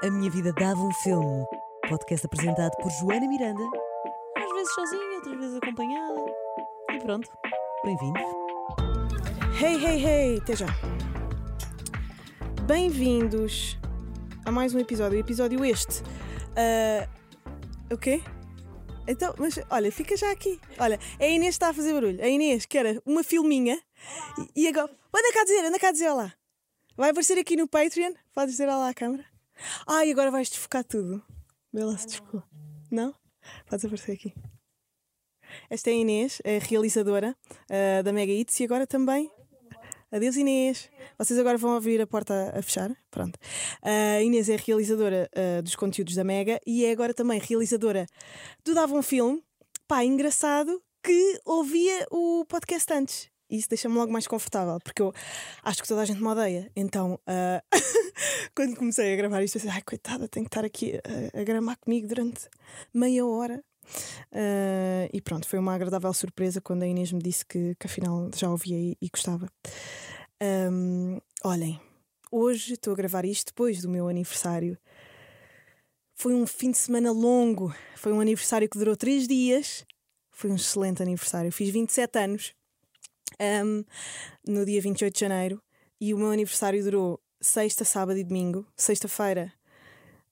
A Minha Vida Dava um Filme. Podcast apresentado por Joana Miranda. Às vezes sozinha, outras vezes acompanhada. E pronto, Bem-vindos. Hey, hey, hey, até já. Bem-vindos a mais um episódio. Episódio este. Ah, o quê? Então, mas olha, fica já aqui. Olha, a Inês está a fazer barulho. A Inês, que era uma filminha. E, e agora. Anda cá dizer, anda cá dizer olá. Vai aparecer aqui no Patreon. Pode dizer olá à câmara. E agora vais desfocar tudo. Vê lá se desfocou. Não? Podes aparecer aqui. Esta é a Inês, a realizadora ah, da Mega Hits e agora também. Adeus Inês. Vocês agora vão ouvir a porta a fechar. Pronto. A Inês é realizadora ah, dos conteúdos da Mega e é agora também realizadora do Dava um Filme. Pá, engraçado que ouvia o podcast antes. Isso deixa-me logo mais confortável, porque eu acho que toda a gente me odeia. Então, ah, quando comecei a gravar isto, eu pensei, ai coitada, tenho que estar aqui a, a gramar comigo durante meia hora. Ah, e pronto, foi uma agradável surpresa quando a Inês me disse que, que afinal já ouvia e, e gostava. Ahm, olhem, hoje estou a gravar isto depois do meu aniversário. Foi um fim de semana longo, foi um aniversário que durou três dias. Foi um excelente aniversário. Fiz 27 anos ahm, no dia 28 de janeiro e o meu aniversário durou sexta, sábado e domingo. Sexta-feira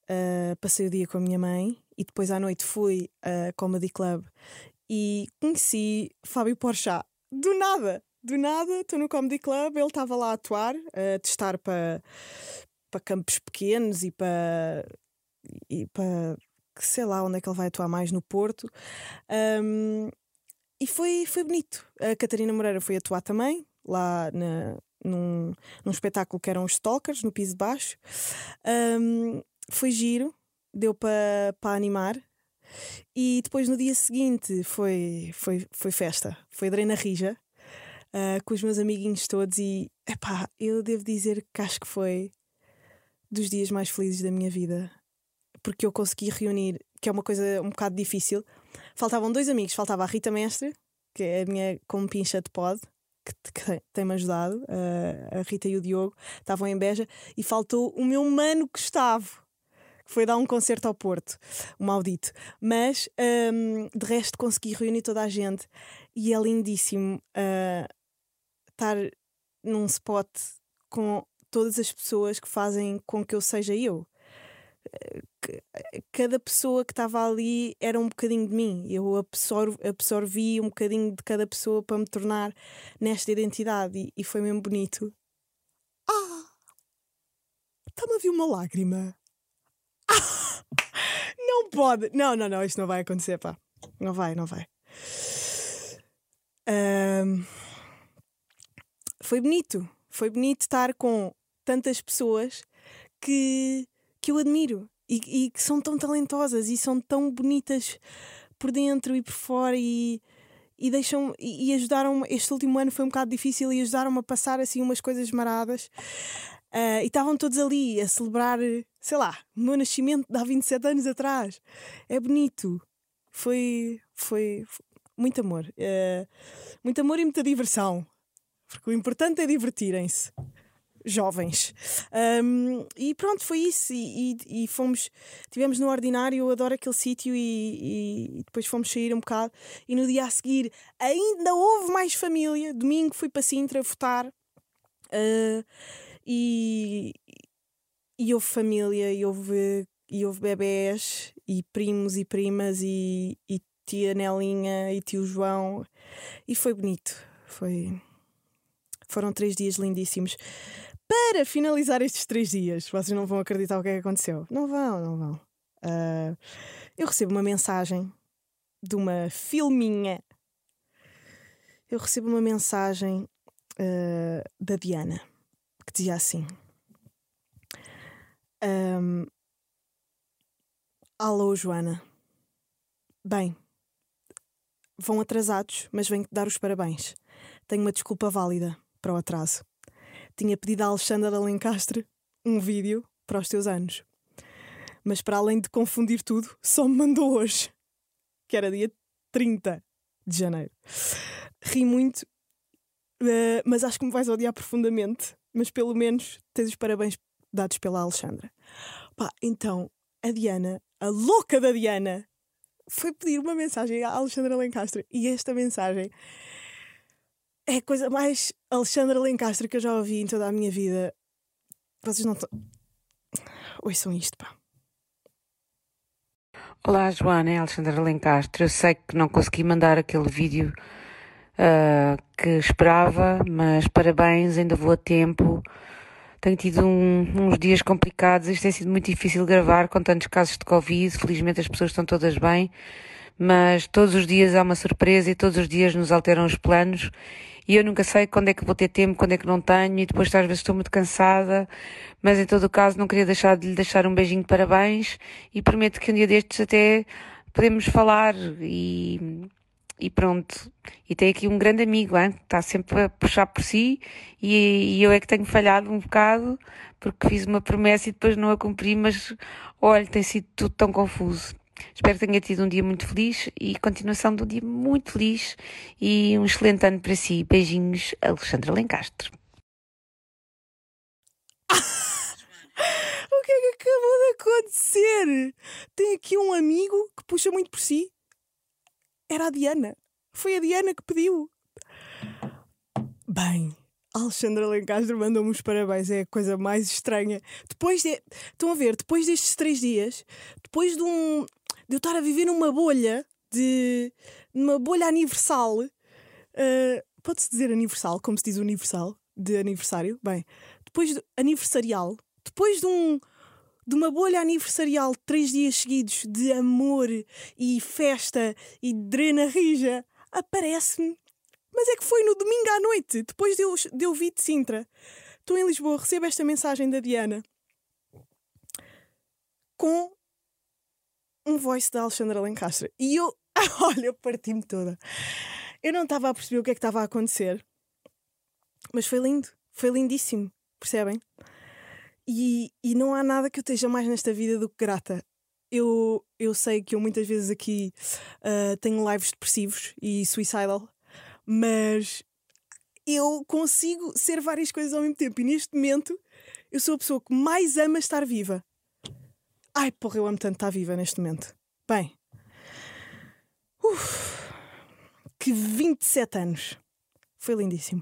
ah, passei o dia com a minha mãe e depois à noite fui a Comedy Club e conheci Fábio Porchat. Do nada, do nada, estou no Comedy Club, ele estava lá a atuar, a testar para para campos pequenos e para e para sei lá onde é que ele vai atuar mais no Porto. Ahm, e foi, foi bonito. A Catarina Moreira foi atuar também, lá na, num, num espetáculo que eram os Stalkers, no piso baixo. Ahm, foi giro, deu para pa animar. E depois no dia seguinte foi, foi, foi festa, foi Drena Rija, ah, com os meus amiguinhos todos. E epá, eu devo dizer que acho que foi dos dias mais felizes da minha vida, porque eu consegui reunir, que é uma coisa um bocado difícil. Faltavam dois amigos, faltava a Rita Mestre, que é a minha compincha de pod, que, que tem-me ajudado, ah, a Rita e o Diogo, estavam em Beja, e faltou o meu mano Gustavo, que foi dar um concerto ao Porto, um maldito. Mas hum, de resto consegui reunir toda a gente e é lindíssimo ah, estar num spot com todas as pessoas que fazem com que eu seja eu. Cada pessoa que estava ali era um bocadinho de mim. Eu absor- absorvi um bocadinho de cada pessoa para me tornar nesta identidade e, e foi mesmo bonito. Ah! Está-me a vir uma lágrima. Ah! Não pode! Não, não, não, isto não vai acontecer, pá. Não vai, não vai. Ahm, foi bonito. Foi bonito estar com tantas pessoas que, que eu admiro e, e que são tão talentosas e são tão bonitas por dentro e por fora e, e deixam e, e ajudaram este último ano foi um bocado difícil e ajudaram-me a passar assim umas coisas maradas. Ah, e estavam todos ali a celebrar sei lá, o meu nascimento de há 27 anos atrás. É bonito. Foi, foi, foi muito amor. Ah, muito amor e muita diversão. Porque o importante é divertirem-se jovens. Um, e pronto, foi isso. E, e, e fomos, tivemos no ordinário, eu adoro aquele sítio e, e- depois fomos sair um bocado. E no dia a seguir ainda houve mais família. Domingo fui para Sintra votar uh, e, e houve família, e houve, e houve bebés, e primos e primas, e, e tia Nelinha e tio João. E foi bonito. Foi. Foram três dias lindíssimos. Para finalizar estes três dias, vocês não vão acreditar o que é que aconteceu. Não vão, não vão. Ah, eu recebo uma mensagem de uma filminha. Eu recebo uma mensagem ah, da Diana que dizia assim: ahm, Alô, Joana. Bem, vão atrasados, mas venho-te dar os parabéns. Tenho uma desculpa válida para o atraso. Tinha pedido a Alexandra Alencastre um vídeo para os teus anos. Mas para além de confundir tudo, só me mandou hoje, que era dia 30 de janeiro. Ri muito, eh, mas acho que me vais odiar profundamente. Mas pelo menos tens os parabéns dados pela Alexandra. Pá, então, a Diana, a louca da Diana, foi pedir uma mensagem à Alexandra Lencastre. E esta mensagem é a coisa mais Alexandra Lencastre que eu já ouvi em toda a minha vida. Vocês não estão. Ouçam isto, pá. Olá, Joana, é Alexandra Lencastre. Eu sei que não consegui mandar aquele vídeo uh, que esperava, mas parabéns, ainda vou a tempo. Tenho tido um, uns dias complicados, isto tem sido muito difícil gravar com tantos casos de Covid. Felizmente as pessoas estão todas bem, mas todos os dias há uma surpresa e todos os dias nos alteram os planos. E eu nunca sei quando é que vou ter tempo, quando é que não tenho, e depois às vezes estou muito cansada, mas em todo o caso não queria deixar de lhe deixar um beijinho de parabéns e prometo que um dia destes até podemos falar e e pronto. E tem aqui um grande amigo, hein? está sempre a puxar por si e, e, eu é que tenho falhado um bocado porque fiz uma promessa e depois não a cumpri, mas olha, tem sido tudo tão confuso. Espero que tenha tido um dia muito feliz e continuação de um dia muito feliz e um excelente ano para si. Beijinhos, Alexandra Lencastre. o que é que acabou de acontecer? Tem aqui um amigo que puxa muito por si era a Diana. Foi a Diana que pediu. Bem, Alexandra Lencastre mandou-me os parabéns, é a coisa mais estranha. Depois de. Estão a ver, depois destes três dias, depois de um. De eu estar a viver numa bolha, de. numa bolha universal. Uh, Pode-se dizer aniversal, como se diz universal, de aniversário? Bem, depois de. aniversarial, depois de um de uma bolha aniversarial três dias seguidos de amor e festa e drena rija, aparece-me. Mas é que foi no domingo à noite, depois de eu, de eu vir de Sintra. Estou em Lisboa, recebo esta mensagem da Diana com um voice da Alexandra Lencastre. E eu, olha, parti-me toda. Eu não estava a perceber o que é que estava a acontecer, mas foi lindo, foi lindíssimo, percebem? E, e não há nada que eu esteja mais nesta vida do que grata. Eu, eu sei que eu muitas vezes aqui uh, tenho lives depressivos e suicidal, mas eu consigo ser várias coisas ao mesmo tempo. E neste momento eu sou a pessoa que mais ama estar viva. Ai, porra, eu amo tanto estar viva neste momento. Bem, uf, que 27 anos. Foi lindíssimo.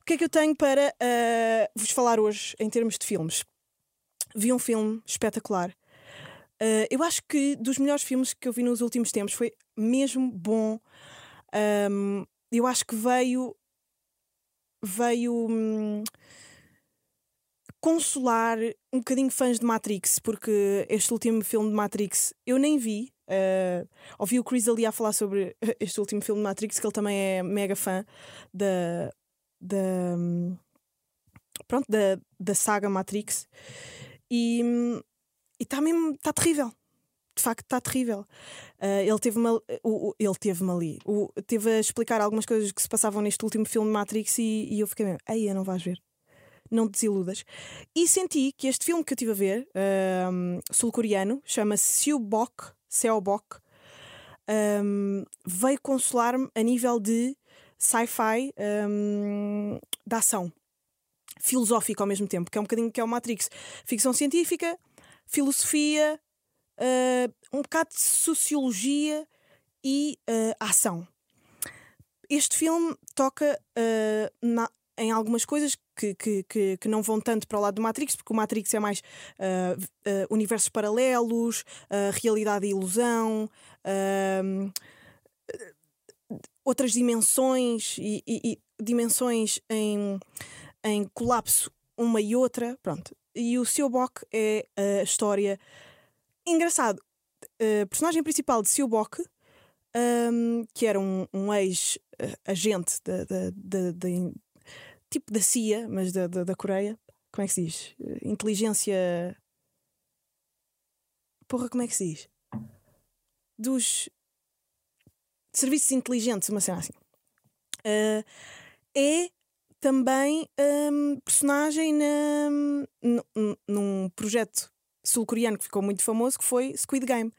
O que é que eu tenho para uh, vos falar hoje em termos de filmes? Vi um filme espetacular. Uh, eu acho que dos melhores filmes que eu vi nos últimos tempos foi mesmo bom. Um, eu acho que veio. veio. Hum, consolar um bocadinho fãs de Matrix, porque este último filme de Matrix eu nem vi. Uh, ouvi o Chris ali a falar sobre este último filme de Matrix, que ele também é mega fã da, da, pronto, da, da saga Matrix. E está mesmo, está terrível. De facto, está terrível. Uh, ele teve-me ele teve ali, teve a explicar algumas coisas que se passavam neste último filme Matrix e, e eu fiquei mesmo, aí não vais ver não te desiludas. E senti que este filme que eu estive a ver, um, sul-coreano, chama-se Seobok, Seobok um, veio consolar-me a nível de sci-fi um, da ação. Filosófico ao mesmo tempo, que é um bocadinho que é o Matrix. Ficção científica, filosofia, uh, um bocado de sociologia e uh, ação. Este filme toca uh, na, em algumas coisas que, que, que, que, não vão tanto para o lado do Matrix, porque o Matrix é mais uh, uh, universos paralelos, uh, realidade e ilusão, outras dimensões e, e, e, dimensões em, em colapso uma e outra. Pronto. E o Seobok é a história. Engraçado, a personagem principal de Seobok, um, que era um, um ex-agente da, tipo da CIA, mas da, da, da Coreia. Como é que se diz? Inteligência. Porra, como é que se diz? Dos serviços inteligentes, uma cena assim. Uh, é também um, personagem na, num projeto sul-coreano que ficou muito famoso, que foi Squid Game.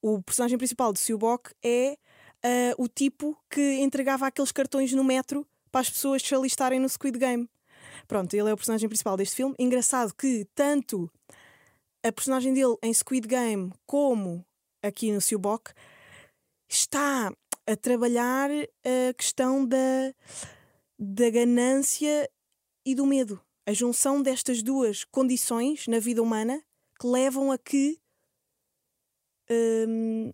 O personagem principal de Seobok é uh, o tipo que entregava aqueles cartões no metro para as pessoas se alistarem no Squid Game. Pronto, ele é o personagem principal deste filme. Engraçado que tanto a personagem dele em Squid Game como aqui no Seabok está a trabalhar a questão da, da ganância e do medo. A junção destas duas condições na vida humana que levam a que hum,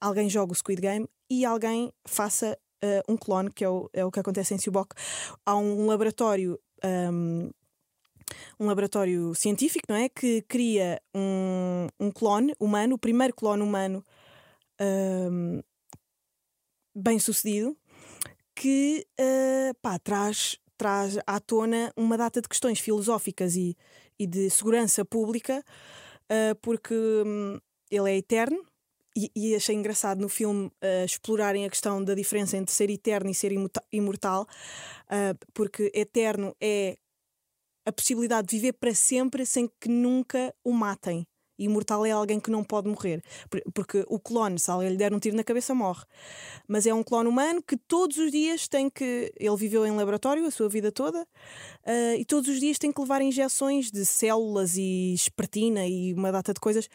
alguém jogue o Squid Game e alguém faça uh, um clone, que é o, é o que acontece em Seabok. Há um laboratório. Um, um laboratório científico, não é? Que cria um, um clone humano, o primeiro clone humano um, bem sucedido, que uh, pá, traz, traz à tona uma data de questões filosóficas e, e de segurança pública, uh, porque um, ele é eterno. E, e, achei engraçado no filme uh, explorarem a questão da diferença entre ser eterno e ser imortal, porque eterno é a possibilidade de viver para sempre sem que nunca o matem. Imortal é alguém que não pode morrer. Porque o clone, se alguém lhe der um tiro na cabeça, morre. Mas é um clone humano que todos os dias tem que. Ele viveu em laboratório a sua vida toda uh, e todos os dias tem que levar injeções de células e espertina e uma data de coisas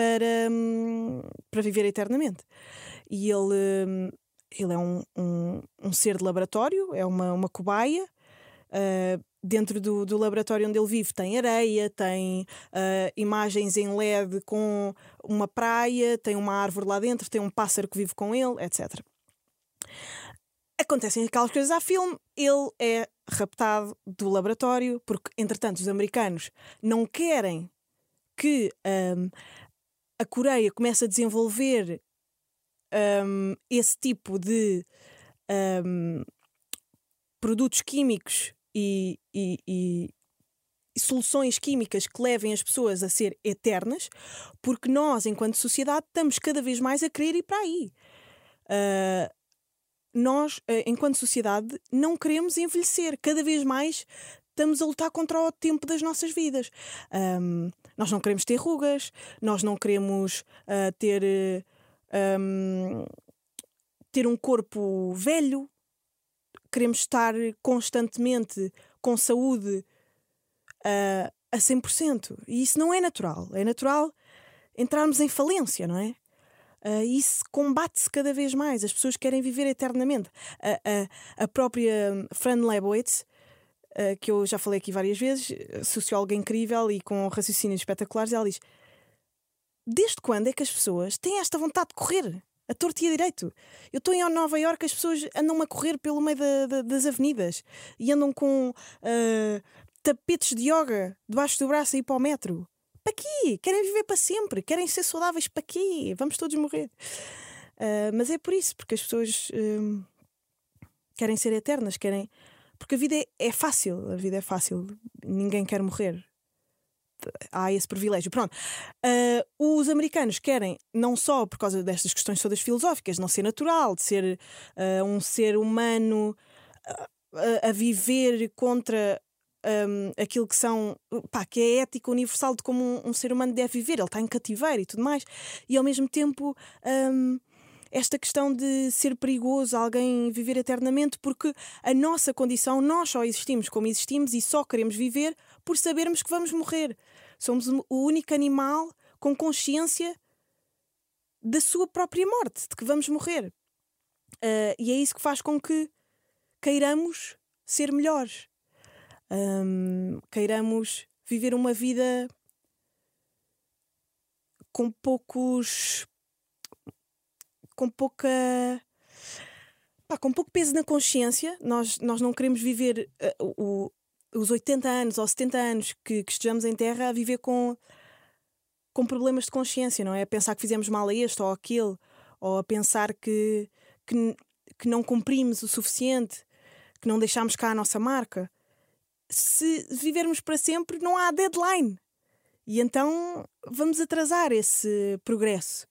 para, um, para viver eternamente. E ele, um, ele é um, um, um, ser de laboratório, é uma, uma cobaia. Uh, dentro do, do laboratório onde ele vive tem areia, tem uh, imagens em LED com uma praia, tem uma árvore lá dentro, tem um pássaro que vive com ele, etc. Acontecem aquelas coisas a filme, ele é raptado do laboratório, porque entretanto os americanos não querem que um, a Coreia comece a desenvolver um, esse tipo de um, produtos químicos e, e, e, soluções químicas que levem as pessoas a ser eternas, porque nós, enquanto sociedade, estamos cada vez mais a querer ir para aí. Uh, nós, uh, enquanto sociedade, não queremos envelhecer. Cada vez mais estamos a lutar contra o tempo das nossas vidas. Um, nós não queremos ter rugas, nós não queremos uh, ter, um, ter um corpo velho, queremos estar constantemente com saúde uh, a 100%. E isso não é natural. É natural entrarmos em falência, não é? Uh, isso combate-se cada vez mais. As pessoas querem viver eternamente. Uh, a própria Fran Lebowitz, uh, que eu já falei aqui várias vezes, socióloga incrível e com raciocínios espetaculares, ela diz: Desde quando é que as pessoas têm esta vontade de correr? a torto e a direito. Eu estou em Nova Iorque, as pessoas andam a correr pelo meio da, da, das avenidas e andam com uh, tapetes de yoga debaixo do braço ir para o metro. Para quê? Querem viver para sempre, querem ser saudáveis para quê? Vamos todos morrer. Uh, mas é por isso, porque as pessoas uh, querem ser eternas, querem. Porque a vida é, é fácil, a vida é fácil, ninguém quer morrer há esse privilégio. Pronto. Uh, os americanos querem, não só por causa destas questões todas filosóficas, de não ser natural, de ser uh, um ser humano uh, a viver contra um, aquilo que são pá, que é a ética universal de como um, um, ser humano deve viver, ele está em cativeiro e tudo mais, e ao mesmo tempo. Um, esta questão de ser perigoso alguém viver eternamente, porque a nossa condição, nós só existimos como existimos e só queremos viver por sabermos que vamos morrer. Somos o único animal com consciência da sua própria morte, de que vamos morrer. Uh, e é isso que faz com que queiramos ser melhores, um, queiramos viver uma vida com poucos. Com pouca. Pá, com pouco peso na consciência. Nós, nós não queremos viver uh, o, os 80 anos ou 70 anos que, que estejamos em terra a viver com, com problemas de consciência, não é? A pensar que fizemos mal a este ou aquele, ou a pensar que, que, que não cumprimos o suficiente, que não deixámos cá a nossa marca. Se vivermos para sempre, não há deadline. E então vamos atrasar esse progresso.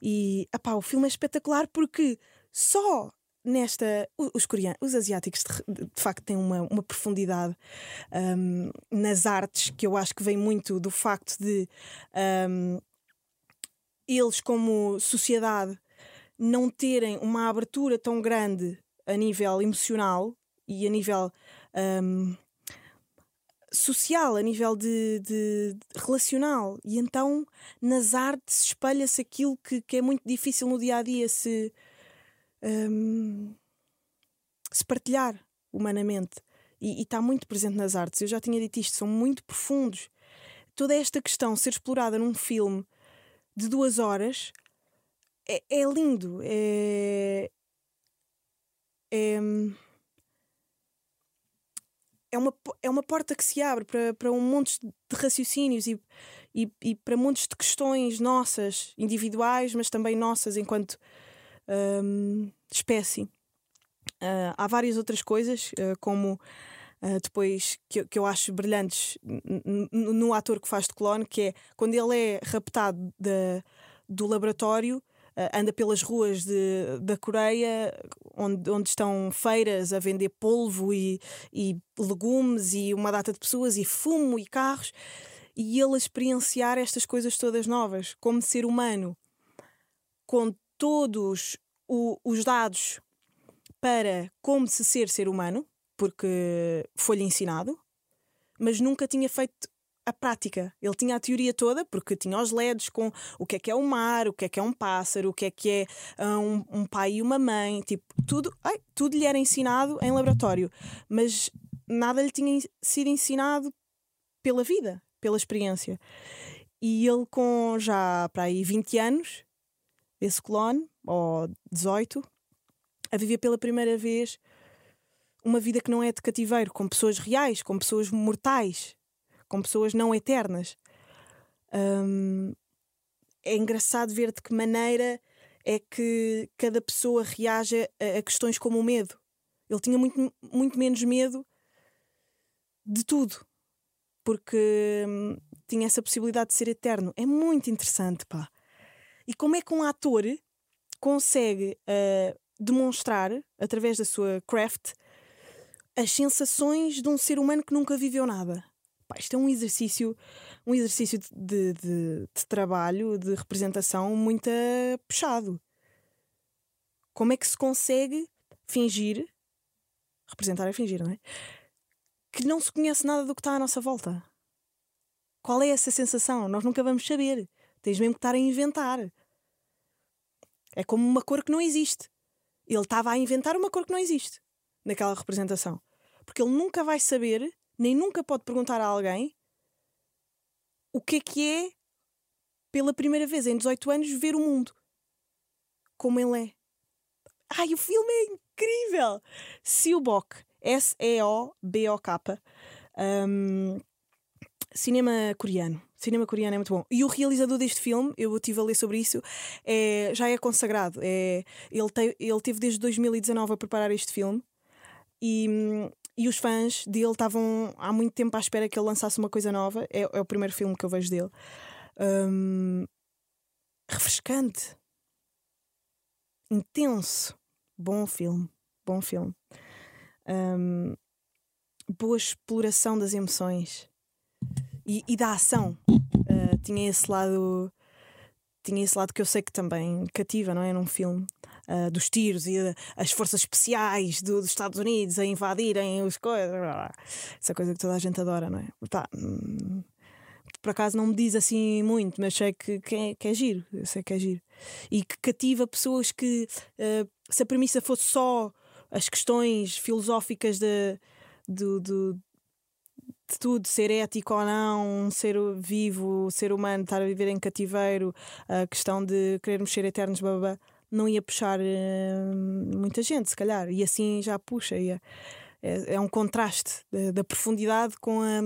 E o filme é espetacular porque só nesta. Os coreanos, os asiáticos, de, de facto, têm uma, uma profundidade um, nas artes que eu acho que vem muito do facto de um, eles, como sociedade, não terem uma abertura tão grande a nível emocional e a nível um, social, a nível de, de- de relacional. E então nas artes espelha-se aquilo que, que é muito difícil no dia a dia se, hum, se partilhar humanamente. E está muito presente nas artes. Eu já tinha dito isto, são muito profundos. Toda esta questão ser explorada num filme de duas horas é, é lindo. É, é, é, uma, é uma porta que se abre para, para um monte de raciocínios e, e, e para montes de questões nossas, individuais, mas também nossas enquanto hum, espécie. Ah, há várias outras coisas, ah, como ah, depois que, eu- que eu acho brilhantes no ator que faz de clone, que é quando ele é raptado da- do laboratório, anda pelas ruas de- da Coreia, onde, onde estão feiras a vender polvo e, e legumes e uma data de pessoas e fumo e carros, e ele a experienciar estas coisas todas novas, como ser humano, com todos o- os dados para como se ser ser humano, porque foi-lhe ensinado, mas nunca tinha feito a prática. Ele tinha a teoria toda, porque tinha os LEDs com o que é que é o mar, o que é que é um pássaro, o que é que é ah, um, um pai e uma mãe, tipo, tudo, ai, tudo lhe era ensinado em laboratório, mas nada lhe tinha sido ensinado pela vida, pela experiência. E ele com já para aí 20 anos, esse clone, ou 18, a viver pela primeira vez uma vida que não é de cativeiro, com pessoas reais, com pessoas mortais, com pessoas não eternas. Hum, é engraçado ver de que maneira é que cada pessoa reage a, a questões como o medo. Ele tinha muito, muito menos medo de tudo, porque hum, tinha essa possibilidade de ser eterno. É muito interessante, pá. E como é que um ator consegue ah, demonstrar, através da sua craft, as sensações de um ser humano que nunca viveu nada. Pá, isto é um exercício, um exercício de, de- de trabalho, de representação muito puxado. Como é que se consegue fingir, representar é fingir, não é? Que não se conhece nada do que está à nossa volta. Qual é essa sensação? Nós nunca vamos saber. Tens mesmo que estar a inventar. É como uma cor que não existe. Ele estava a inventar uma cor que não existe naquela representação. Porque ele nunca vai saber, nem nunca pode perguntar a alguém o que é que é, pela primeira vez em 18 anos, ver o mundo como ele é. Ai, o filme é incrível! Seobok, S-E-O-B-O-K. Um, cinema coreano. Cinema coreano é muito bom. E o realizador deste filme, eu estive a ler sobre isso, é, já é consagrado. É, ele, te, ele teve desde 2019 a preparar este filme e, hum, e os fãs dele estavam há muito tempo à espera que ele lançasse uma coisa nova. É, é o primeiro filme que eu vejo dele. Hum, refrescante, intenso, bom filme, bom filme. Hum, boa exploração das emoções e, e da ação. Uh, tinha esse lado tinha esse lado que eu sei que também cativa, não é? Num filme uh, dos tiros e uh, as forças especiais do- dos Estados Unidos a invadirem os coisas, essa coisa que toda a gente adora, não é? Hum, por acaso não me diz assim muito, mas sei que, que, é, que é giro, eu sei que é giro e que cativa pessoas que uh, se a premissa fosse só as questões filosóficas de, de tudo, ser ético ou não, ser vivo, ser humano, estar a viver em cativeiro, a questão de querermos ser eternos, blá, blá, blá, não ia puxar eh, muita gente, se calhar, e assim já puxa. ia- é, é um contraste da, da profundidade com a.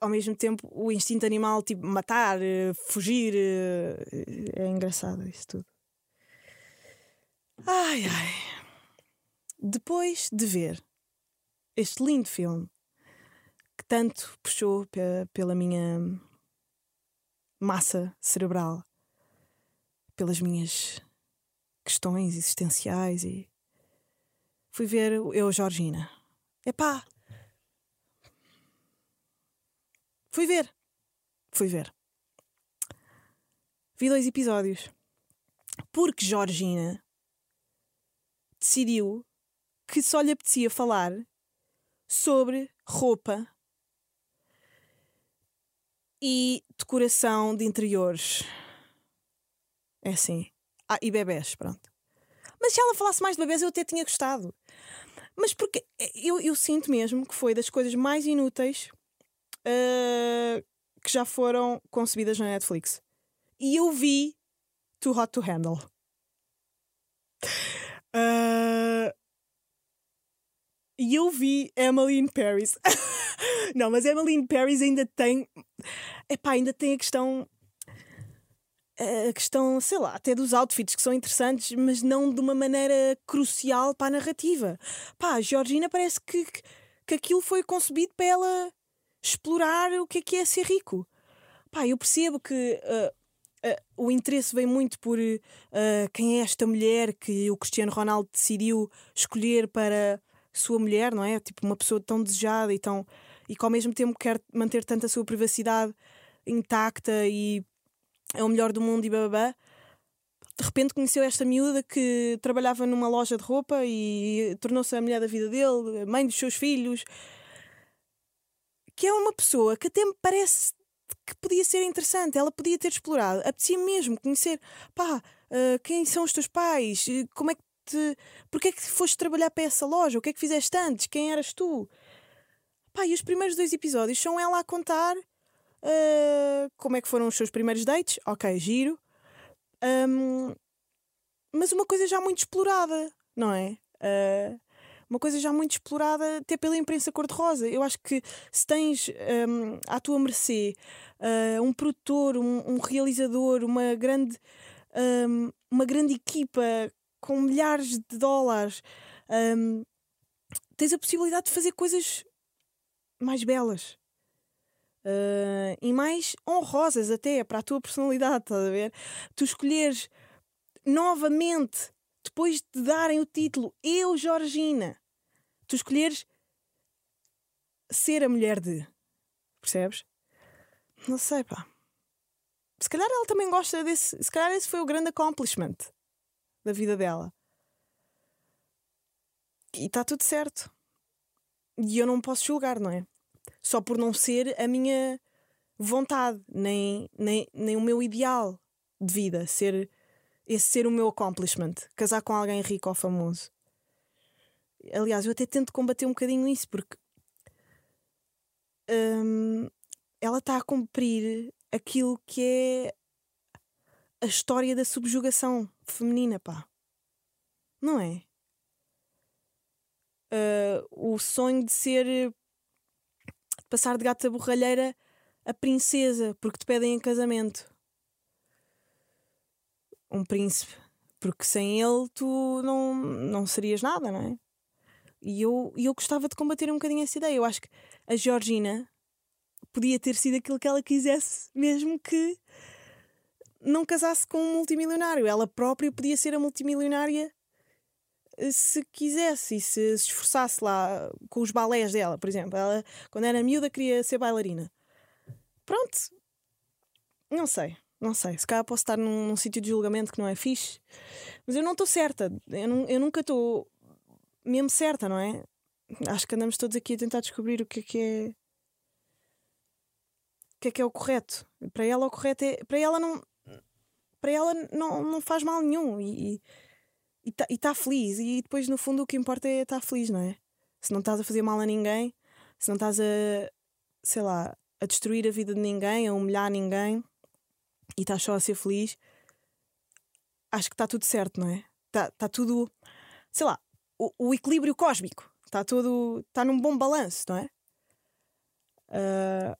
Ao mesmo tempo, o instinto animal, tipo matar, eh, fugir, eh, é engraçado isso tudo. Ai ai. Depois de ver este lindo filme que tanto puxou pe- pela minha massa cerebral, pelas minhas questões existenciais e fui ver Eu Georgina. Epá! Fui ver. Fui ver. Vi dois episódios. Porque Georgina decidiu que só lhe apetecia falar sobre roupa e decoração de interiores. É assim. Ah, e bebés, pronto. Mas se ela falasse mais de bebés, eu até tinha gostado. Mas porque eu, eu sinto mesmo que foi das coisas mais inúteis uh, que já foram concebidas na Netflix. E eu vi Too Hot to Handle. Uh, e eu vi Emily in Paris. não, mas Emily in Paris ainda tem. Epá, ainda tem a questão. A questão, sei lá, até dos outfits que são interessantes, mas não de uma maneira crucial para a narrativa. Pá, a Georgina parece que, que aquilo foi concebido para ela explorar o que é que é ser rico. Pá, eu percebo que uh, uh, o interesse vem muito por uh, quem é esta mulher que o Cristiano Ronaldo decidiu escolher para sua mulher, não é? Tipo, uma pessoa tão desejada e tão. e que ao mesmo tempo quer manter tanto a sua privacidade intacta e é o melhor do mundo e babá. De repente conheceu esta miúda que trabalhava numa loja de roupa e tornou-se a mulher da vida dele, mãe dos seus filhos. Que é uma pessoa que até me parece que podia ser interessante, ela podia ter explorado, apetecia mesmo conhecer, pá, uh, quem são os teus pais, como é que te. Porquê é que foste trabalhar para essa loja? O que é que fizeste antes? Quem eras tu? Pá, e os primeiros dois episódios são ela a contar uh, como é que foram os seus primeiros dates. Ok, giro. Um, mas uma coisa já muito explorada, não é? Uh, uma coisa já muito explorada até pela imprensa cor-de-rosa. Eu acho que se tens um, à tua mercê uh, um produtor, um, um, realizador, uma grande, um, uma grande equipa com milhares de dólares, tens a possibilidade de fazer coisas mais belas. Uh, e mais honrosas até para a tua personalidade, estás a ver? Tu escolheres novamente, depois de darem o título Eu, Georgina, tu escolheres ser a mulher de. Percebes? Não sei, pá. Se calhar ela também gosta desse. Se calhar esse foi o grande accomplishment da vida dela. E está tudo certo. E eu não posso julgar, não é? Só por não ser a minha vontade, nem, nem, nem o meu ideal de vida, ser esse ser o meu accomplishment, casar com alguém rico ou famoso. Aliás, eu até tento combater um bocadinho isso, porque hum, ela está a cumprir aquilo que é a história da subjugação feminina, pá. Não é? Uh, o sonho de ser. Passar de gata borralheira a princesa, porque te pedem em casamento. Um príncipe. Porque sem ele tu não, não serias nada, não é? E eu, eu gostava de combater um bocadinho essa ideia. Eu acho que a Georgina podia ter sido aquilo que ela quisesse, mesmo que não casasse com um multimilionário. Ela própria podia ser a multimilionária se quisesse e se, se esforçasse lá com os balés dela, por exemplo. Ela, quando era miúda, queria ser bailarina. Pronto. Não sei. Não sei. Se calhar posso estar num, num sítio de julgamento que não é fixe. Mas eu não estou certa. Eu, eu nunca estou mesmo certa, não é? Acho que andamos todos aqui a tentar descobrir o que é que é. O que é que é o correto. Para ela, o correto é. Para ela, não para ela não, não faz mal nenhum e está tá feliz. E depois, no fundo, o que importa é estar feliz, não é? Se não estás a fazer mal a ninguém, se não estás a, sei lá, a destruir a vida de ninguém, a humilhar ninguém e estás só a ser feliz, acho que está tudo certo, não é? Está tá tudo, sei lá, o, o equilíbrio cósmico está tudo, está num bom balanço, não é? Uh,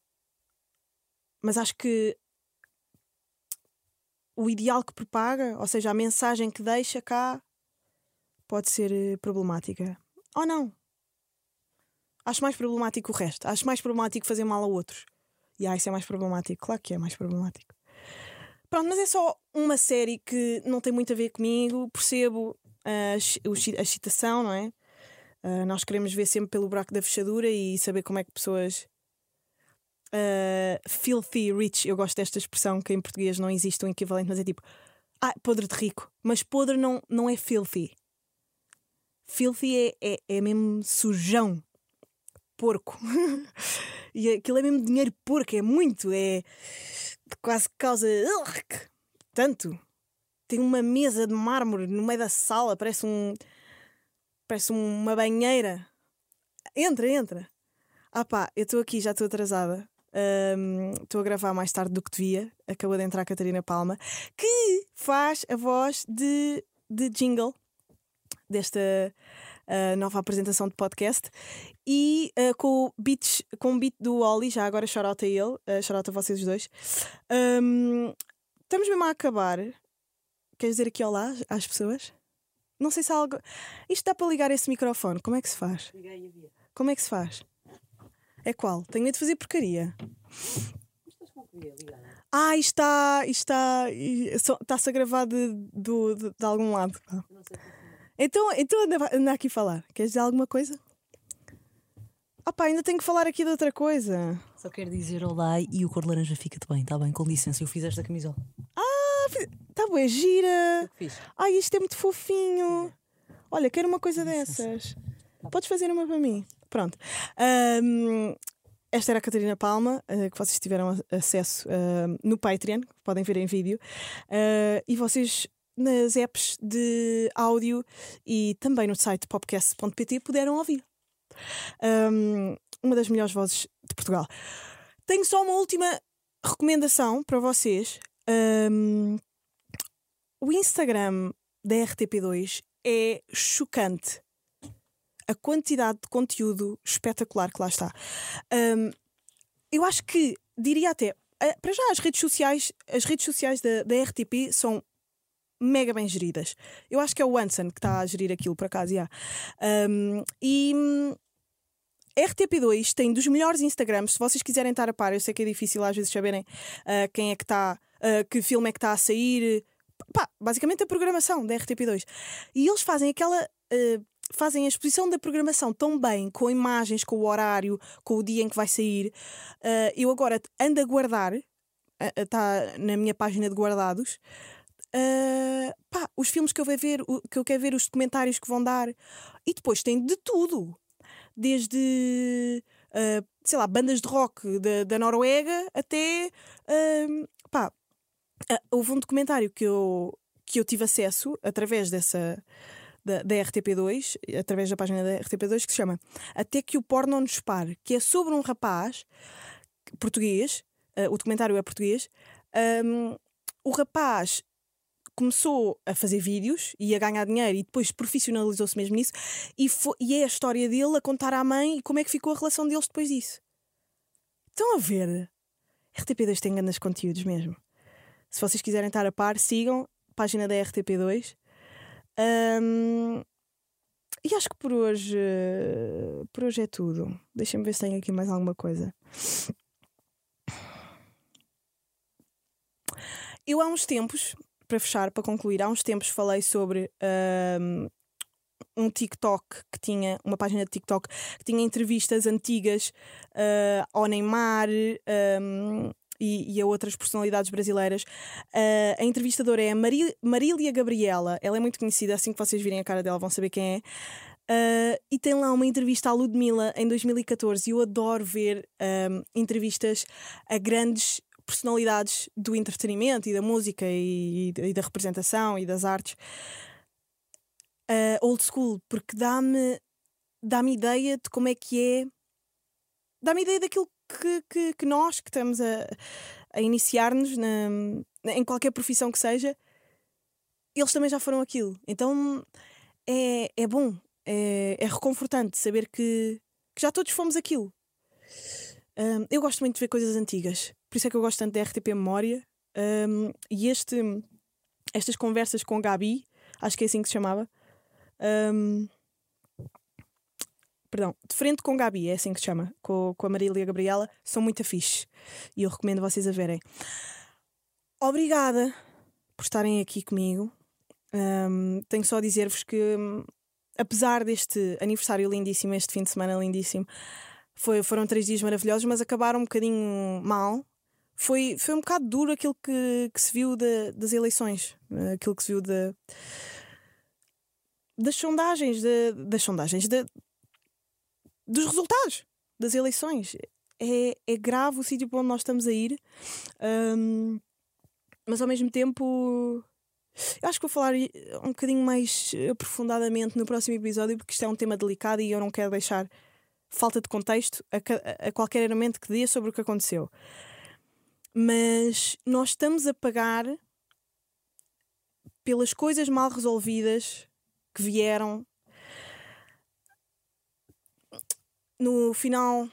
mas acho que o ideal que propaga, ou seja, a mensagem que deixa cá, pode ser eh, problemática. Ou não. Acho mais problemático o resto. Acho mais problemático fazer mal a outros. E ah, isso é mais problemático. Claro que é mais problemático. Pronto, mas é só uma série que não tem muito a ver comigo. Percebo a, a excitação, não é? Uh, nós queremos ver sempre pelo buraco da fechadura e saber como é que pessoas uh, filthy rich, eu gosto desta expressão que em português não existe um equivalente, mas é tipo ah, podre de rico, mas podre não, não é filthy. Filthy é, é, é mesmo sujão. porco. e aquilo é mesmo dinheiro porco, é muito, é quase causa. Tanto. Tem uma mesa de mármore no meio da sala, parece um. Parece uma banheira. Entra, entra. Ah pá, eu estou aqui, já estou atrasada. Estou a gravar mais tarde do que devia. Acabou de entrar a Catarina Palma, que faz a voz de, de jingle desta ah, nova apresentação de podcast. E ah, com, o beats, com o beat do Oli, já agora shout a ele, uh, a vocês dois. Ahm, estamos mesmo a acabar. Queres dizer aqui olá às pessoas? Não sei se há algo. Isto dá para ligar esse microfone. Como é que se faz? Como é que se faz? É qual? Tenho medo de fazer porcaria. Ah, isto está. Isto está. Está-se a gravar de, do- de, de algum lado. Ah. Então, então anda, anda aqui a falar. Queres dizer alguma coisa? Ah pá, ainda tenho que falar aqui de outra coisa. Só quero dizer olá e o cor de laranja fica-te bem, está bem? Com licença, eu fiz esta camisola. Está boa, gira. Fiz. Ai, isto é muito fofinho. Olha, quero uma coisa dessas. Podes fazer uma para mim. Pronto. Ahm, esta era a Catarina Palma, eh, que vocês tiveram acesso ahm, no Patreon, podem ver em vídeo. Ah, e vocês nas apps de áudio e também no site popcast.pt puderam ouvir. Ahm, uma das melhores vozes de Portugal. Tenho só uma última recomendação para vocês. Ahm, o Instagram da RTP2 é chocante. A quantidade de conteúdo espetacular que lá está. Ahm, eu acho que, diria até, ah, para já as redes sociais, as redes sociais da, da RTP são mega bem geridas. Eu acho que é o Anson que está a gerir aquilo, por acaso, já. Ahm, e hum, a RTP2 tem dos melhores Instagrams. Se vocês quiserem estar a par, eu sei que é difícil às vezes saberem ah, quem é que está, ah, que filme é que está a sair. Pá, basicamente a programação da RTP2. E eles fazem aquela. ah, fazem a exposição da programação tão bem, com imagens, com o horário, com o dia em que vai sair. Eu agora ando a guardar, está na minha página de guardados. Ah, pá, os filmes que eu, vou ver, o- que eu quero ver, os documentários que vão dar, e depois tem de tudo. Desde ah, sei lá, bandas de rock da, da Noruega até ahm, pá, houve um documentário que eu, que eu tive acesso através dessa da, da RTP2, através da página da RTP2, que se chama Até que o porno nos pare, que é sobre um rapaz português, o documentário é português, ahm, o rapaz começou a fazer vídeos e a ganhar dinheiro e depois profissionalizou-se mesmo nisso e, fo- e é a história dele a contar à mãe como é que ficou a relação deles depois disso. Estão a ver? RTP2 tem grandes conteúdos mesmo. Se vocês quiserem estar a par, sigam a página da RTP2. Ahm, e acho que por hoje, por hoje é tudo. Deixem-me ver se tenho aqui mais alguma coisa. Eu há uns tempos, para fechar, para concluir, há uns tempos falei sobre ahm, um TikTok que tinha, uma página de TikTok que tinha entrevistas antigas ah, ao Neymar ahm, e, e a outras personalidades brasileiras. Ah, a entrevistadora é a Mari- Marília Gabriela, ela é muito conhecida, assim que vocês virem a cara dela vão saber quem é. Ah, e tem lá uma entrevista à Ludmilla em 2014 e eu adoro ver ahm, entrevistas a grandes personalidades do entretenimento e da música e, e da representação e das artes ah, old school, porque dá-me dá-me ideia de como é que é dá-me ideia daquilo que, que, que nós que estamos a, a iniciar-nos em qualquer profissão que seja eles também já foram aquilo. Então é, é bom é, é reconfortante saber que, que já todos fomos aquilo Ahm, eu gosto muito de ver coisas antigas, por isso é que eu gosto tanto da RTP Memória. Ahm, e este, estas conversas com Gabi, acho que é assim que se chamava. ahm, perdão, de frente com Gabi, é assim que se chama, com, com a Marília Gabriela, são muito fixe e eu recomendo vocês a verem. Obrigada por estarem aqui comigo. Ahm, tenho só a dizer-vos que, hum, apesar deste aniversário lindíssimo, este fim de semana lindíssimo, foi, foram três dias maravilhosos, mas acabaram um bocadinho mal. Foi, foi um bocado duro aquilo que, que se viu da- das eleições, eh, aquilo que se viu da, das sondagens, da- das sondagens, da- dos resultados. das eleições. É, é grave o sítio para onde nós estamos a ir, hum, mas ao mesmo tempo. Eu acho que vou falar um bocadinho mais aprofundadamente no próximo episódio, porque isto é um tema delicado e eu não quero deixar falta de contexto a, a qualquer argumento que dê sobre o que aconteceu. Mas nós estamos a pagar pelas coisas mal resolvidas que vieram no final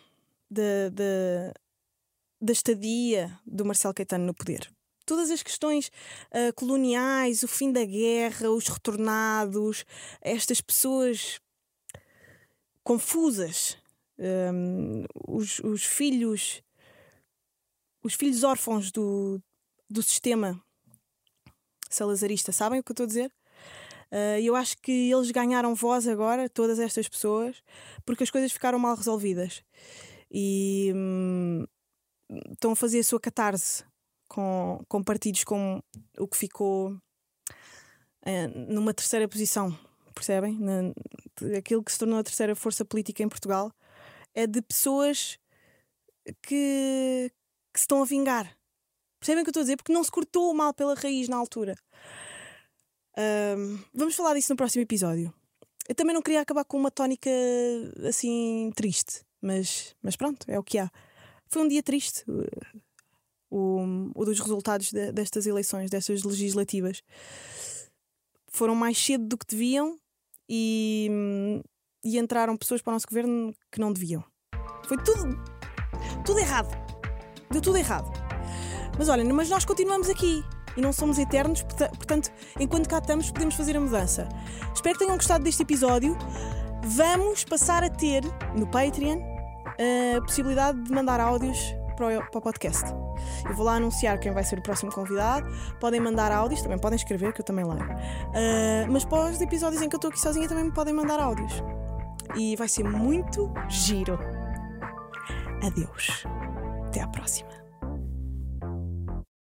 da, da, da estadia do Marcelo Caetano no poder. Todas as questões uh, coloniais, o fim da guerra, os retornados, estas pessoas confusas, um, os, os filhos, os filhos órfãos do, do sistema salazarista, sabem o que eu estou a dizer? Uh, eu acho que eles ganharam voz agora, todas estas pessoas, porque as coisas ficaram mal resolvidas. E hum, estão a fazer a sua catarse com, com partidos como o que ficou uh, numa terceira posição, percebem? Na, aquilo que se tornou a terceira força política em Portugal de pessoas que, que se estão a vingar. Percebem o que eu estou a dizer? Porque não se cortou o mal pela raiz na altura. Um, vamos falar disso no próximo episódio. Eu também não queria acabar com uma tónica assim triste, mas, mas pronto, é o que há. Foi um dia triste o, o dos resultados de, destas eleições, destas legislativas. Foram mais cedo do que deviam e, e entraram pessoas para o nosso governo que não deviam. Foi tudo, tudo errado. Deu tudo errado. Mas olha, mas nós continuamos aqui e não somos eternos, portanto, enquanto cá estamos, podemos fazer a mudança. Espero que tenham gostado deste episódio. Vamos passar a ter no Patreon a possibilidade de mandar áudios para o, podcast. Eu vou lá anunciar quem vai ser o próximo convidado. Podem mandar áudios, também podem escrever, que eu também leio. Uh, mas para os episódios em que eu estou aqui sozinha também me podem mandar áudios. E vai ser muito giro. Adeus. Até à próxima.